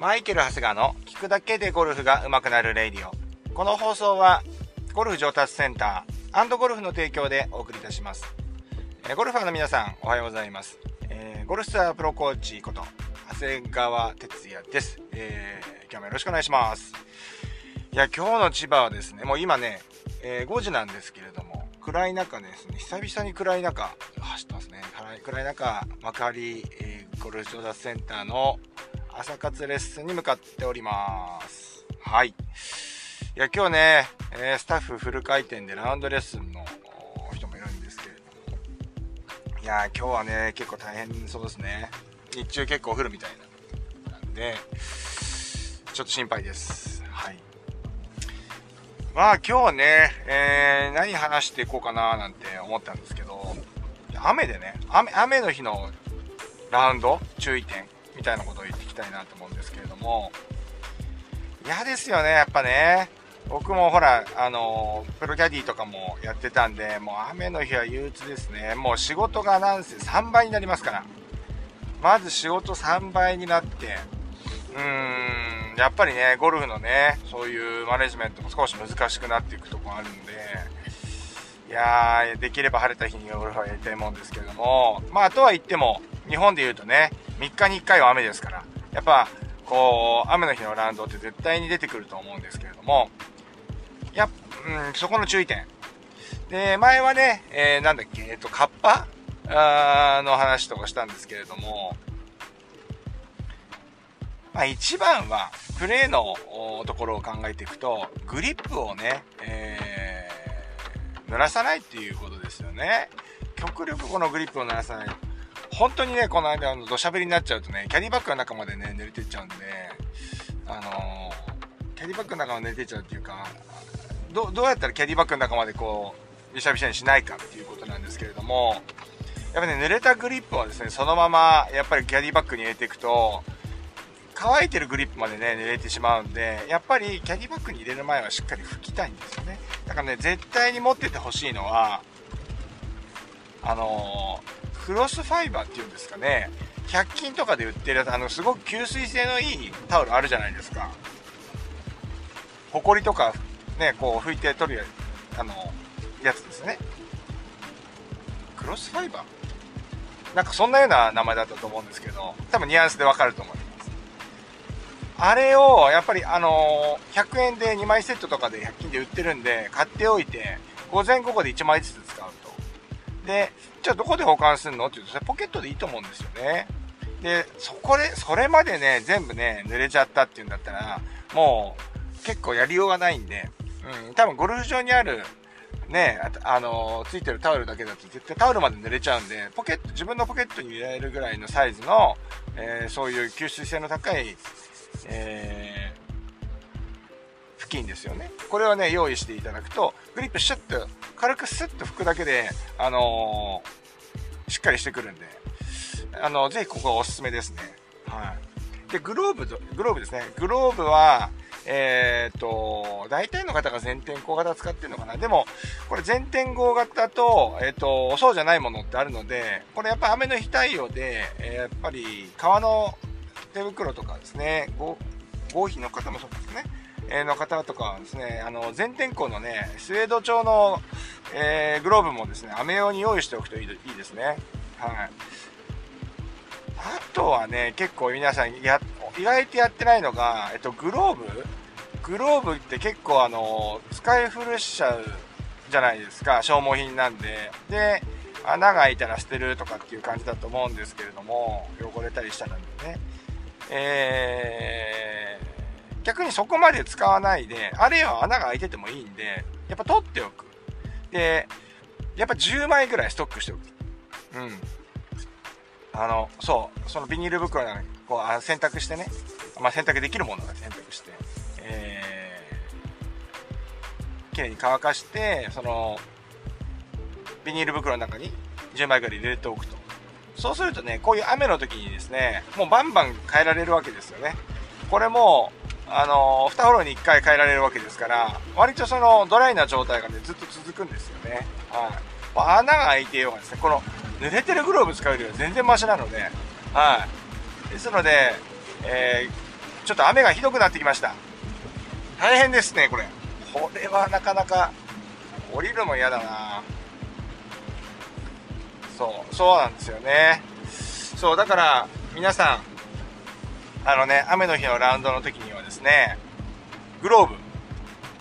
マイケル・ハセガの聞くだけでゴルフが上手くなる Radio。この放送はゴルフ上達センターゴルフの提供でお送りいたします。えゴルファーの皆さんおはようございます。えー、ゴルフスタープロコーチこと長谷川哲也です、えー、今日もよろしくお願いします。いや、今日の千葉はですね、もう今ね、えー、5時なんですけれども、暗い中ですね、久々に暗い中、走ってますね。暗い中、幕張、えー、ゴルフ上達センターの朝活レッスンに向かっております。はい。いや、今日ね、え、スタッフフル回転でラウンドレッスンの人もいるんですけれども。いや、今日はね、結構大変そうですね。日中結構降るみたいな。なんで、ちょっと心配です。はい。まあ今日はね、えー、何話していこうかななんて思ったんですけど、雨でね、雨、雨の日のラウンド注意点みたいなことを言っていきたいなと思うんですけれども、嫌ですよね、やっぱね。僕もほら、あの、プロキャディとかもやってたんで、もう雨の日は憂鬱ですね。もう仕事がなんせ3倍になりますから。まず仕事3倍になって、うーん、やっぱりね、ゴルフのね、そういうマネジメントも少し難しくなっていくとこあるんで、いやー、できれば晴れた日にゴルフはやりたいもんですけれども、まあ、とは言っても、日本で言うとね、3日に1回は雨ですから、やっぱ、こう、雨の日のランドって絶対に出てくると思うんですけれども、やうん、そこの注意点。で、前はね、えー、なんだっけ、えっと、カッパ？の話とかしたんですけれども、まあ一番は、プレーのところを考えていくと、グリップをね、えー、濡らさないっていうことですよね。極力このグリップを濡らさない。本当にね、この間、あの、土砂降りになっちゃうとね、キャディバッグの中までね、濡れてっちゃうんで、あのー、キャディバッグの中まで濡れてっちゃうっていうか、どどうやったらキャディバッグの中までこう、びしゃびしゃにしないかっていうことなんですけれども、やっぱね、濡れたグリップをですね、そのまま、やっぱりキャディバッグに入れていくと、乾いてるグリップまでね、濡れてしまうんで、やっぱりキャディバッグに入れる前はしっかり拭きたいんですよね。だからね、絶対に持っててほしいのは、あのークロスファイバーっていうんですかね、100均とかで売ってる、あの、すごく吸水性のいいタオルあるじゃないですか。ホコリとか、ね、こう拭いて取るあの、やつですね。クロスファイバー？なんかそんなような名前だったと思うんですけど、多分ニュアンスでわかると思います。あれを、やっぱりあの、100円で2枚セットとかで100均で売ってるんで、買っておいて、午前午後で1枚ずつ使。で、じゃあどこで保管するのって言うと、それポケットでいいと思うんですよね。で、そこで、それまでね、全部ね、濡れちゃったっていうんだったら、もう、結構やりようがないんで、うん、多分ゴルフ場にある、ね、ああの、ついてるタオルだけだと絶対タオルまで濡れちゃうんで、ポケット、自分のポケットに入れるぐらいのサイズの、えー、そういう吸水性の高い、えー、付近ですよね。これはね、用意していただくと、グリップシュッと軽くスッと拭くだけで、あのー、しっかりしてくるんで、あの、ぜひここはおすすめですね。はい。で、グローブ、グローブですね。グローブは、えっ、と、大体の方が全天候型使ってるのかな。でも、これ全天候型と、えっ、と、そうじゃないものってあるので、これやっぱ雨の日対応で、えー、やっぱり革の手袋とかですね、合皮の方もそうですね。えの方とかはですね、あの、全天候のね、スウェード調の、えー、グローブもですね、雨用に用意しておくといいいいですね。はい。あとはね、結構皆さんや、意外とやってないのが、えっと、グローブ？グローブって結構あの、使い古しちゃうじゃないですか、消耗品なんで。で、穴が開いたら捨てるとかっていう感じだと思うんですけれども、汚れたりしたらね。えー、逆にそこまで使わないで、あるいは穴が開いててもいいんで、やっぱ取っておく。で、やっぱ10枚ぐらいストックしておく。うん。あの、そう、そのビニール袋なのに、こう、あ洗濯してね、まあ、洗濯できるものが洗濯して、えー、綺麗に乾かして、その、ビニール袋の中に10枚ぐらい入れておくと。そうするとね、こういう雨の時にですね、もうバンバン変えられるわけですよね。これも、あの2フロに1回変えられるわけですから割とそのドライな状態がねずっと続くんですよね、はい、穴が開いてようがですねこの濡れてるグローブ使うよりは全然マシなので、はい、ですので、えー、ちょっと雨がひどくなってきました。大変ですね、これ。これはなかなか、降りるのも嫌だなそう、そうなんですよね。そう、だから、皆さん、あのね、雨の日のラウンドの時にはですね、グローブ。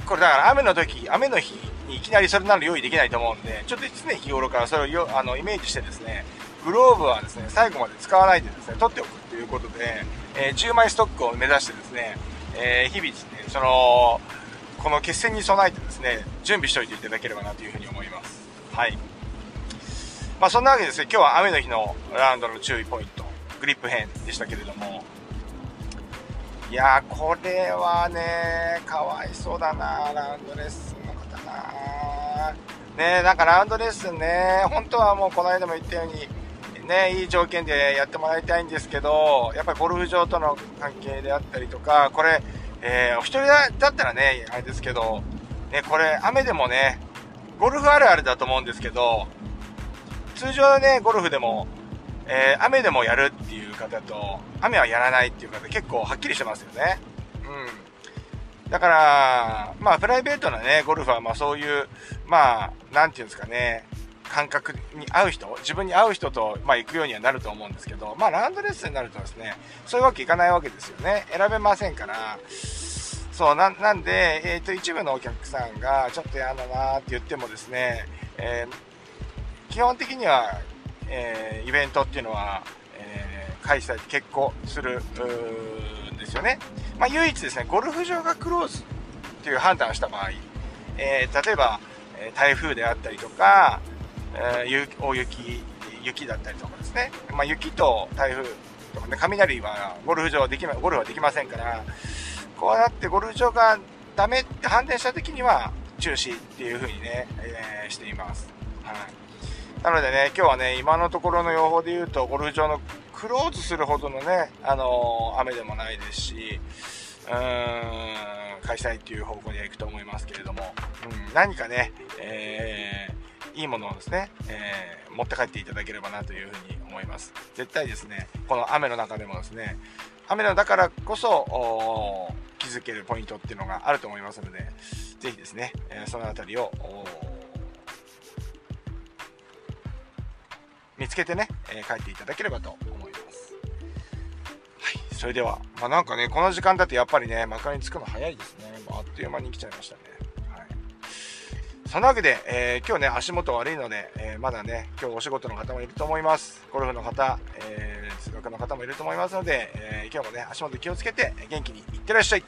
これだから雨の時、雨の日にいきなりそれなの用意できないと思うんで、ちょっと常日頃からそれをよあのイメージしてですね、グローブはですね、最後まで使わないでですね、取っておくということで、えー、10枚ストックを目指してですね、えー、日々ですね、その、この決戦に備えてですね、準備しておいていただければなというふうに思います。はい。まあそんなわけですね、今日は雨の日のラウンドの注意ポイント、グリップ編でしたけれども、いや、これはね、かわいそうだな、ラウンドレッスンの方な。ねなんかラウンドレッスンね、本当はもうこの間も言ったように、ね、いい条件でやってもらいたいんですけど、やっぱりゴルフ場との関係であったりとか、これ、えー、お一人だったらね、あれですけど、ね、これ、雨でもね、ゴルフあるあるだと思うんですけど、通常ね、ゴルフでも、えー、雨でもやるっていう方と、雨はやらないっていう方結構はっきりしてますよね。うん。だから、まあ、プライベートなね、ゴルフはまあそういう、まあ、なんていうんですかね、感覚に合う人、自分に合う人と、まあ、行くようにはなると思うんですけど、まあ、ランドレッスンになるとですね、そういうわけいかないわけですよね。選べませんから、そう、ななんで、えっ、ー、と、一部のお客さんが、ちょっと嫌だなって言ってもですね、えー、基本的には、えー、イベントっていうのは、えー、開催、決行するんですよね。まあ、唯一ですね、ゴルフ場がクローズっていう判断をした場合、えー、例えば、台風であったりとか、え、大雪、雪だったりとかですね。まあ、雪と台風とかね、雷はゴルフ場はできま、ゴルフはできませんから、こうやってゴルフ場がダメって判断した時には中止っていう風にね、え、しています。はい。なのでね、今日はね、今のところの予報で言うと、ゴルフ場のクローズするほどのね、あのー、雨でもないですし、うーん、開催っていう方向には行くと思いますけれども、うん、何かね、えーいいものをですね、えー、持って帰っていただければなというふうに思います。絶対ですね、この雨の中でもですね、雨のだからこそ気づけるポイントっていうのがあると思いますので、ぜひですね、え、そのあたりを見つけてね、えー、帰っていただければと思います。はい、それでは、まあ、なんかね、この時間だとやっぱりね、幕間に着くの早いですね。あっという間に来ちゃいましたね。そんなわけで、えー、今日ね、足元悪いので、えー、まだね、今日お仕事の方もいると思います。ゴルフの方、えー、通学の方もいると思いますので、え今日もね、足元気をつけて元気にいってらっしゃい。